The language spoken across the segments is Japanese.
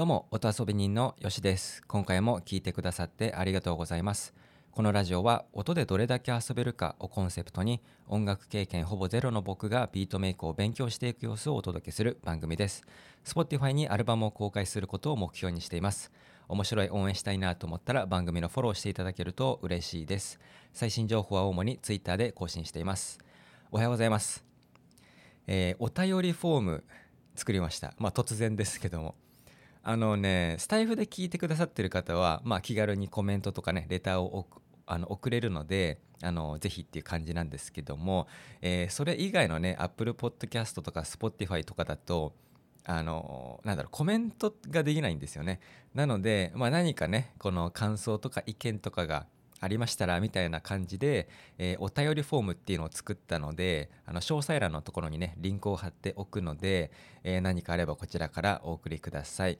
どうも音遊び人のよしです。今回も聞いてくださってありがとうございます。このラジオは音でどれだけ遊べるかをコンセプトに音楽経験ほぼゼロの僕がビートメイクを勉強していく様子をお届けする番組です。Spotify にアルバムを公開することを目標にしています。面白い応援したいなと思ったら番組のフォローしていただけると嬉しいです。最新情報は主に Twitter で更新しています。おはようございます、えー、お便りフォーム作りました。まあ突然ですけども。あのねスタイフで聞いてくださってる方は、まあ、気軽にコメントとかねレターをあの送れるのであのぜひっていう感じなんですけども、えー、それ以外のね Apple Podcast とか Spotify とかだとあのなんだろうコメントができないんですよねなので、まあ、何かねこの感想とか意見とかがありましたらみたいな感じで、えー、お便りフォームっていうのを作ったのであの詳細欄のところにねリンクを貼っておくので、えー、何かあればこちらからお送りください。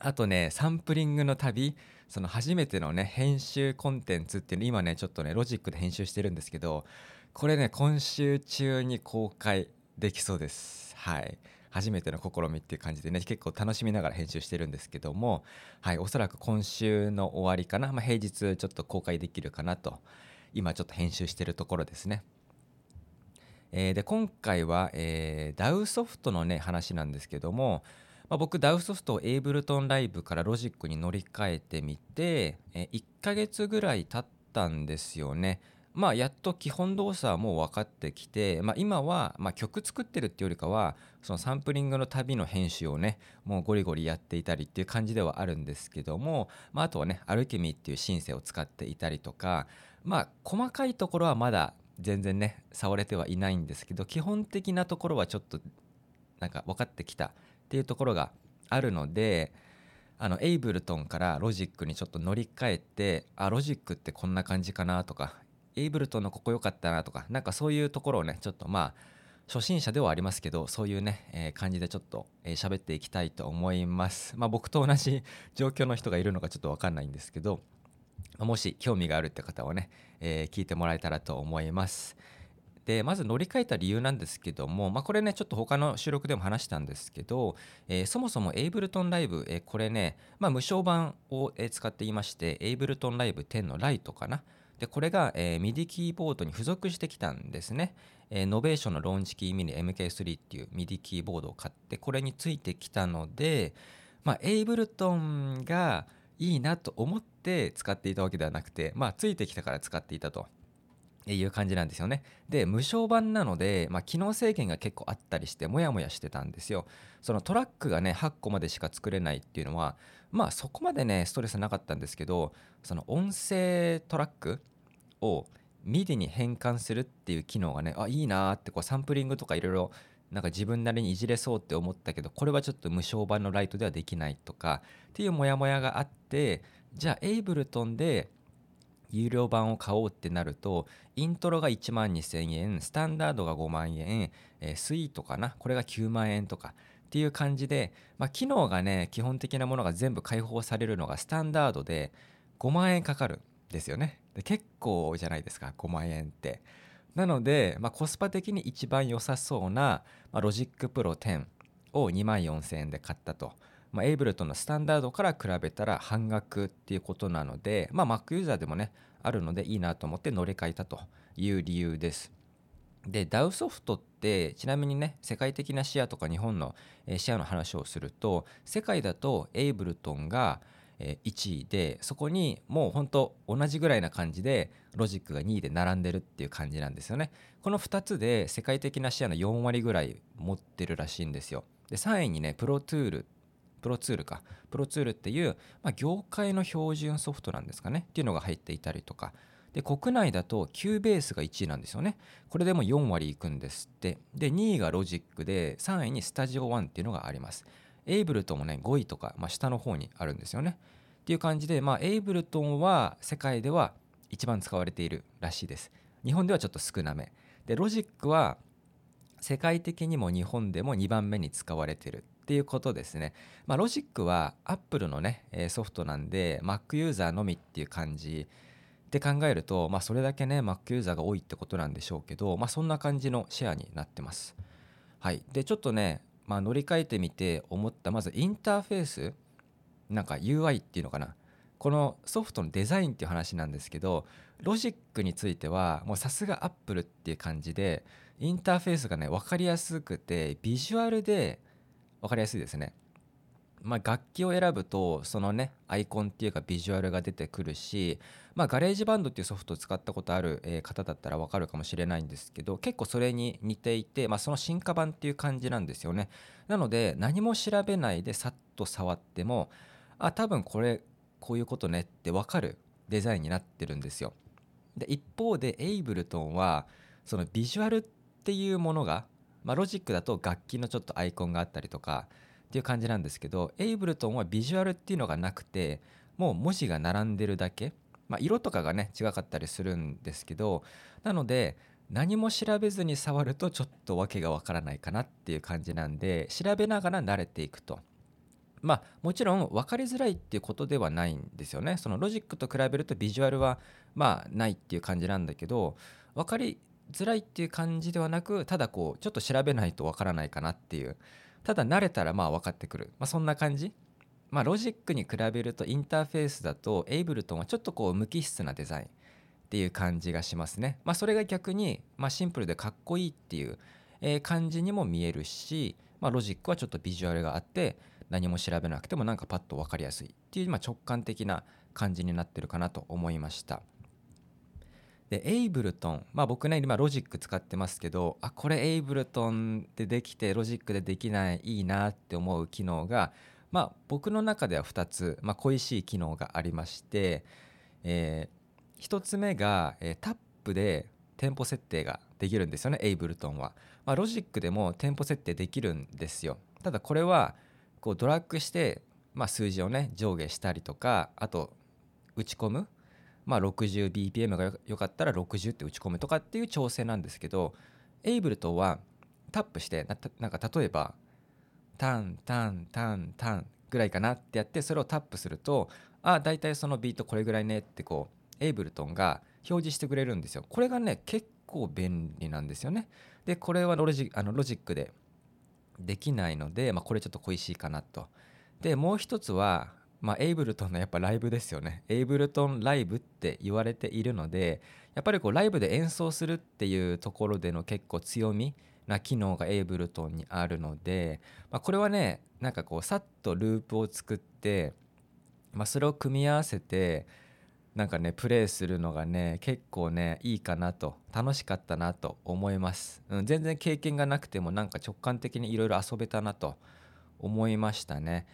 あとねサンプリングの旅その初めてのね編集コンテンツっていうの今ねちょっとねロジックで編集してるんですけどこれね今週中に公開できそうです。はい。初めての試みっていう感じでね結構楽しみながら編集してるんですけどもはいおそらく今週の終わりかな、まあ、平日ちょっと公開できるかなと今ちょっと編集してるところですね。えー、で今回は、えー、DAW ソフトのね話なんですけどもまあ、僕 DAW ソフトをエイブルトンライブからロジックに乗り換えてみて、え1ヶ月ぐらい経ったんですよね。まあ、やっと基本動作はもう分かってきて、まあ、今はま曲作ってるっていうよりかはそのサンプリングの旅の編集をねもうゴリゴリやっていたりっていう感じではあるんですけども、まあ、あとはねアルケミーっていうシンセを使っていたりとかまあ細かいところはまだ全然ね触れてはいないんですけど基本的なところはちょっとなんか分かってきたっていうところがあるのであのエイブルトンからロジックにちょっと乗り換えてあロジックってこんな感じかなとかエイブルトンのここ良かったなとかなんかそういうところをねちょっとまあ初心者ではありますけどそういうね、えー、感じでちょっと喋、えー、っていきたいと思います。まあ僕と同じ 状況の人がいるのかちょっと分かんないんですけどもし興味があるって方はね、えー、聞いてもらえたらと思います。でまず乗り換えた理由なんですけども、まあ、これねちょっと他の収録でも話したんですけど、えー、そもそも Ableton Live、えー、これね、まあ、無償版を使っていまして Ableton Live 10の Lite かな。でこれが、えー、MIDI キーボードに付属してきたんですね、えー、 Novation の Launchkey Mini MK3 っていう MIDI キーボードを買ってこれについてきたので、まあ、エイブルトンがいいなと思って使っていたわけではなくて、まあ、ついてきたから使っていたと。いう感じなんですよね。で無償版なので、まあ、機能制限が結構あったりしてモヤモヤしてたんですよ。そのトラックがね8個までしか作れないっていうのはまあそこまでねストレスなかったんですけどその音声トラックを MIDI に変換するっていう機能がねあいいなってこうサンプリングとかいろいろなんか自分なりにいじれそうって思ったけどこれはちょっと無償版のライトではできないとかっていうモヤモヤがあってじゃあエイブルトンで有料版を買おうってなるとイントロが1万2000円スタンダードが5万円、えー、スイートかなこれが9万円とかっていう感じで、まあ、機能がね基本的なものが全部開放されるのがスタンダードで5万円かかるんですよね結構じゃないですか5万円ってなので、まあ、コスパ的に一番良さそうな、まあ、 Logic Pro 10を2万4000円で買ったと。まあ、 Ableton の Standard から比べたら半額っていうことなので、まあ、Mac ユーザーでもねあるのでいいなと思って乗り換えたという理由です。で DAW ソフトってちなみにね世界的なシェアとか日本のシェアの話をすると世界だと Ableton が1位でそこにもうほんと同じぐらいな感じでロジックが2位で並んでるっていう感じなんですよねこの2つで世界的なシェアの4割ぐらい持ってるらしいんですよで3位にね Pro Tool、Pro Tools か。 Pro Tools っていう、まあ、業界の標準ソフトなんですかね。っていうのが入っていたりとか。で国内だと Q ベースが1位なんですよね。これでも4割いくんですって。で2位がロジックで3位にスタジオ1っていうのがあります。 Ableton もね5位とか、まあ、下の方にあるんですよね。っていう感じで、まあ、 Ableton は世界では一番使われているらしいです。日本ではちょっと少なめ。でロジックは世界的にも日本でも2番目に使われてる。っていうことですね。まあ、ロジックは Apple のね、ソフトなんで Mac ユーザーのみっていう感じで考えると、まあ、それだけね Mac ユーザーが多いってことなんでしょうけど、まあ、そんな感じのシェアになってます。はい、でちょっとね、まあ、乗り換えてみて思ったまずインターフェースなんか UI っていうのかなこのソフトのデザインっていう話なんですけどロジックについてはもうさすが Apple っていう感じでインターフェースがね分かりやすくてビジュアルで分かりやすいですね。まあ、楽器を選ぶとそのねアイコンっていうかビジュアルが出てくるし、まあ、 GarageBand っていうソフトを使ったことある方だったら分かるかもしれないんですけど結構それに似ていて、まあ、その進化版っていう感じなんですよねなので何も調べないでさっと触ってもあ多分これこういうことねって分かるデザインになってるんですよで一方でエイブルトンはそのビジュアルっていうものが、まあ、ロジックだと楽器のちょっとアイコンがあったりとかっていう感じなんですけどエイブルトンはビジュアルっていうのがなくてもう文字が並んでるだけ、まあ、色とかがね違かったりするんですけどなので何も調べずに触るとちょっと訳がわからないかなっていう感じなんで調べながら慣れていくと。まあもちろん分かりづらいっていうことではないんですよね。そのロジックと比べるとビジュアルはまあないっていう感じなんだけど分かりづらいっていう感じではなくただこうちょっと調べないと分からないかなっていう。ただ慣れたらまあ分かってくる、まあ、そんな感じ。まあロジックに比べるとインターフェースだとエイブルトンはちょっとこう無機質なデザインっていう感じがしますね。まあそれが逆にまあシンプルでかっこいいっていう感じにも見えるしまあロジックはちょっとビジュアルがあって何も調べなくてもなんかパッと分かりやすいっていうまあ直感的な感じになってるかなと思いました。で Ableton。まあ僕ね今ロジック使ってますけどあこれ Ableton でできてロジックでできないいいなって思う機能がまあ僕の中では2つ、まあ、恋しい機能がありまして、えー、1つ目が、えー、タップで店舗設定ができるんですよねエイブルトンは、まあ、ロジックでも店舗設定できるんですよ。ただこれはこうドラッグして、まあ、数字をね上下したりとかあと打ち込むまあ、60bpm が良かったら60って打ち込むとかっていう調整なんですけどエイブルトはタップしてなんか例えばタンタンタンタンぐらいかなってやってそれをタップするとあ大体そのビートこれぐらいねってこうエイブルトンが表示してくれるんですよ。これがね結構便利なんですよね。でこれはロジあのロジックでできないので、まあ、これちょっと恋しいかなと。でもう一つはまあ、エイブルトンのやっぱライブですよね。エイブルトンライブって言われているので、やっぱりこうライブで演奏するっていうところでの結構強みな機能がエイブルトンにあるので、まあ、これはね、なんかこうさっとループを作って、まあ、それを組み合わせて、なんかね、プレイするのがね、結構ね、いいかなと、楽しかったなと思います。うん、全然経験がなくても、なんか直感的にいろいろ遊べたなと思いましたね。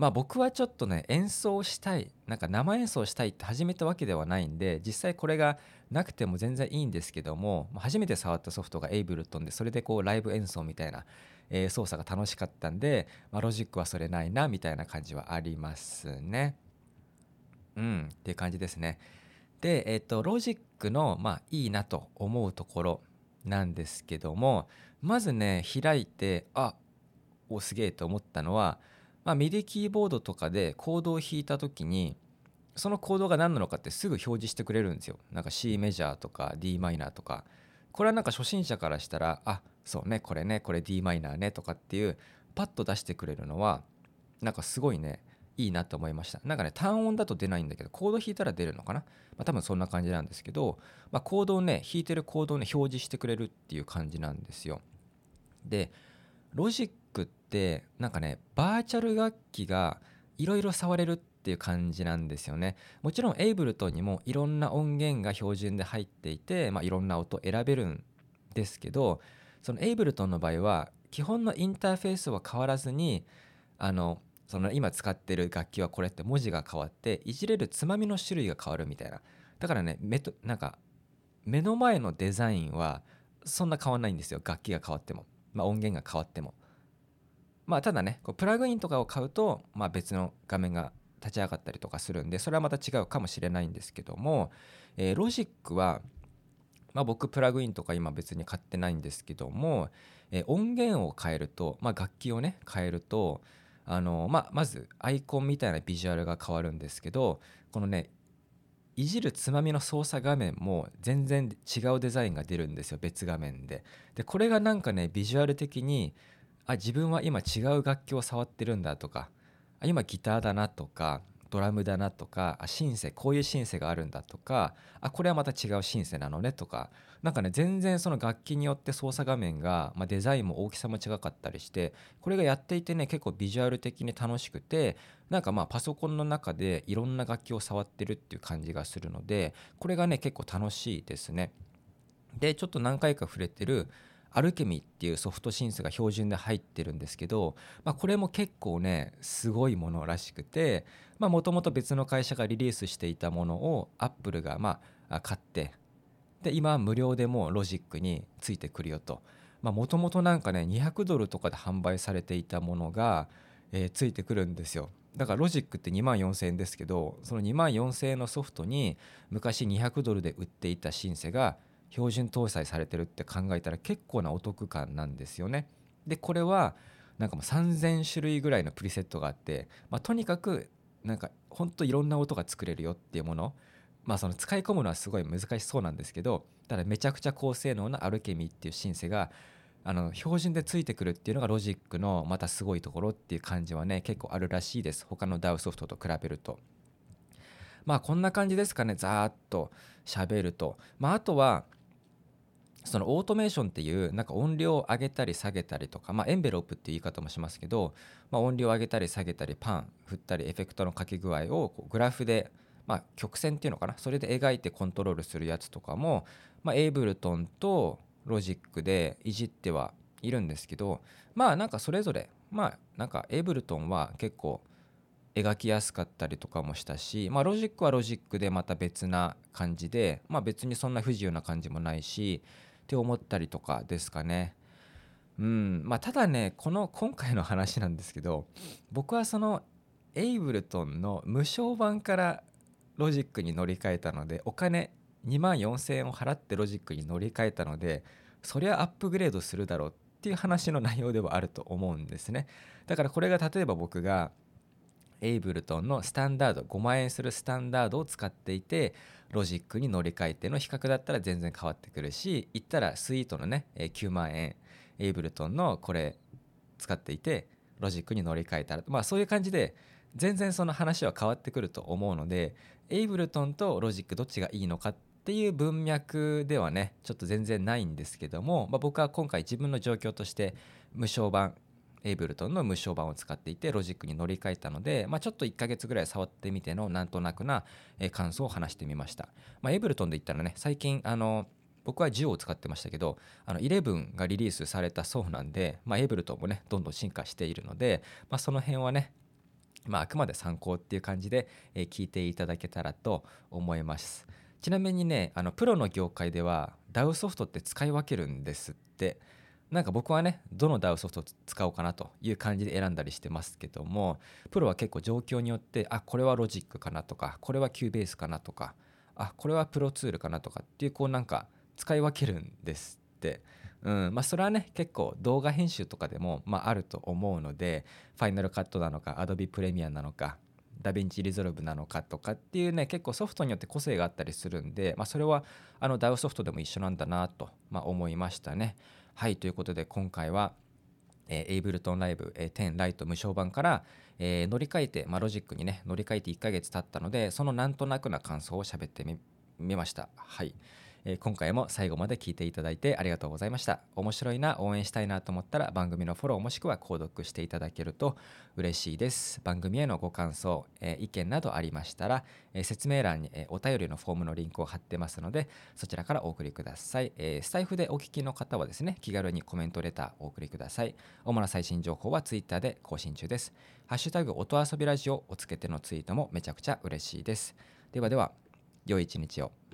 まあ僕はちょっとね演奏したいなんか生演奏したいって始めたわけではないんで実際これがなくても全然いいんですけども初めて触ったソフトがエイブルトンでそれでこうライブ演奏みたいな、え、操作が楽しかったんで、まあ、ロジックはそれないなみたいな感じはありますね。うんっていう感じですね。で、えっ、ー、とロジックのまあいいなと思うところなんですけどもまずね開いてあおすげえと思ったのはまあ、ミディキーボードとかでコードを弾いた時にそのコードが何なのかってすぐ表示してくれるんですよ。なんか C メジャーとか d マイナーとか。これはなんか初心者からしたらあそうねこれねこれ d マイナーねとかっていうパッと出してくれるのはなんかすごいねいいなと思いました。なんかね単音だと出ないんだけどコード弾いたら出るのかな、まあ、多分そんな感じなんですけど、まあ、コードをね弾いてるコードをね表示してくれるっていう感じなんですよ。でロジッってなんかねバーチャル楽器がいろいろ触れるっていう感じなんですよね。もちろんエイブルトンにもいろんな音源が標準で入っていて、まあ、いろんな音選べるんですけどそのエイブルトンの場合は基本のインターフェースは変わらずにあのその今使ってる楽器はこれって文字が変わっていじれるつまみの種類が変わるみたいな。だからね目となんか目の前のデザインはそんな変わんないんですよ。楽器が変わっても、まあ、音源が変わっても。まあただねこうプラグインとかを買うと、まあ、別の画面が立ち上がったりとかするんでそれはまた違うかもしれないんですけども、えー、ロジックは、まあ、僕プラグインとか今別に買ってないんですけども、えー、音源を変えると、まあ、楽器をね変えるとあの、まあ、まずアイコンみたいなビジュアルが変わるんですけどこのねいじるつまみの操作画面も全然違うデザインが出るんですよ別画面で。でこれがなんかねビジュアル的にあ自分は今違う楽器を触ってるんだとかあ今ギターだなとかドラムだなとかあシンセこういうシンセがあるんだとかあこれはまた違うシンセなのねとかなんかね全然その楽器によって操作画面が、まあ、デザインも大きさも違かったりしてこれがやっていてね結構ビジュアル的に楽しくてなんかまあパソコンの中でいろんな楽器を触ってるっていう感じがするのでこれがね結構楽しいですね。でちょっと何回か触れてる Alchemy っていうソフトシンセが標準で入ってるんですけど、まあ、これも結構ねすごいものらしくてもともと別の会社がリリースしていたものをアップルがまあ買ってで今無料でもロジックについてくるよと。もともとなんかね200ドルとかで販売されていたものが、えー、ついてくるんですよ。だからロジックって2万4000円ですけどその2万4000円のソフトに昔200ドルで売っていたシンセが標準搭載されてるって考えたら結構なお得感なんですよね。でこれはなんかもう3,000種類ぐらいのプリセットがあって、まあ、とにかくなんかほんといろんな音が作れるよっていうもの。まあその使い込むのはすごい難しそうなんですけどただめちゃくちゃ高性能なアルケミーっていうシンセがあの標準でついてくるっていうのがロジックのまたすごいところっていう感じはね結構あるらしいです。他の DAW ソフトと比べると。まあこんな感じですかね。ざーっと喋ると。まああとはそのオートメーションっていうなんか音量を上げたり下げたりとか、まあ、エンベロープっていう言い方もしますけど、まあ、音量を上げたり下げたりパン振ったりエフェクトのかけ具合をこうグラフで、まあ、曲線っていうのかなそれで描いてコントロールするやつとかも、まあ、 Ableton とロジックでいじってはいるんですけどまあなんかそれぞれまあなんか Ableton は結構描きやすかったりとかもしたし、まあ、ロジックはロジックでまた別な感じで、まあ、別にそんな不自由な感じもないしって思ったりとかですかね。うんまあ、ただねこの今回の話なんですけど僕はその Ableton の無償版からロジックに乗り換えたのでお金2万4,000円を払ってロジックに乗り換えたのでそりゃアップグレードするだろうっていう話の内容ではあると思うんですねだからこれが例えば僕が Ableton のスタンダード5万円するスタンダードを使っていてロジックに乗り換えての比較だったら全然変わってくるし言ったらスイートのね9万円 Ableton のこれ使っていてロジックに乗り換えたらまあそういう感じで全然その話は変わってくると思うので Ableton とロジックどっちがいいのかっていう文脈ではねちょっと全然ないんですけども、まあ、僕は今回自分の状況として無償版エイブルトンの無償版を使っていてロジックに乗り換えたので、まあ、ちょっと1ヶ月ぐらい触ってみてのなんとなくな感想を話してみました、まあ、エイブルトンで言ったらね最近あの僕は10を使ってましたけどあの11がリリースされたそうなんで、まあ、エイブルトンもねどんどん進化しているので、まあ、その辺はねまあ、あくまで参考っていう感じで、聞いていただけたらと思います。ちなみにねあのプロの業界では DAW ソフトって使い分けるんですって。なんか僕はねどの DAO ソフトを使おうかなという感じで選んだりしてますけどもプロは結構状況によってあこれはロジックかなとかこれは Cubase かなとかあこれは Pro Tools かなとかっていうこうなんか使い分けるんですってうんまあ、それはね結構動画編集とかでも、まあ、あると思うのでファイナルカットなのか Adobe プレミアなのかダヴィンチリゾルブなのかとかっていうね結構ソフトによって個性があったりするんで、まあ、それはあの DAO ソフトでも一緒なんだなと、まあ、思いましたね。はいということで今回は、えー、エイブルトンライブ、えー、10ライト無償版から、えー、乗り換えて、まあ、ロジックにね乗り換えて1ヶ月経ったのでそのなんとなくな感想を喋ってみました。はい。えー、今回も最後まで聞いていただいてありがとうございました。面白いな応援したいなと思ったら番組のフォローもしくは購読していただけると嬉しいです。番組へのご感想、えー、意見などありましたら、えー、説明欄に、えお便りのフォームのリンクを貼ってますのでそちらからお送りください、えスタイフでお聞きの方はですね気軽にコメントレターお送りください。主な最新情報は Twitter で更新中です。ハッシュタグ音遊びラジオをつけてのツイートもめちゃくちゃ嬉しいです。ではでは良い一日を。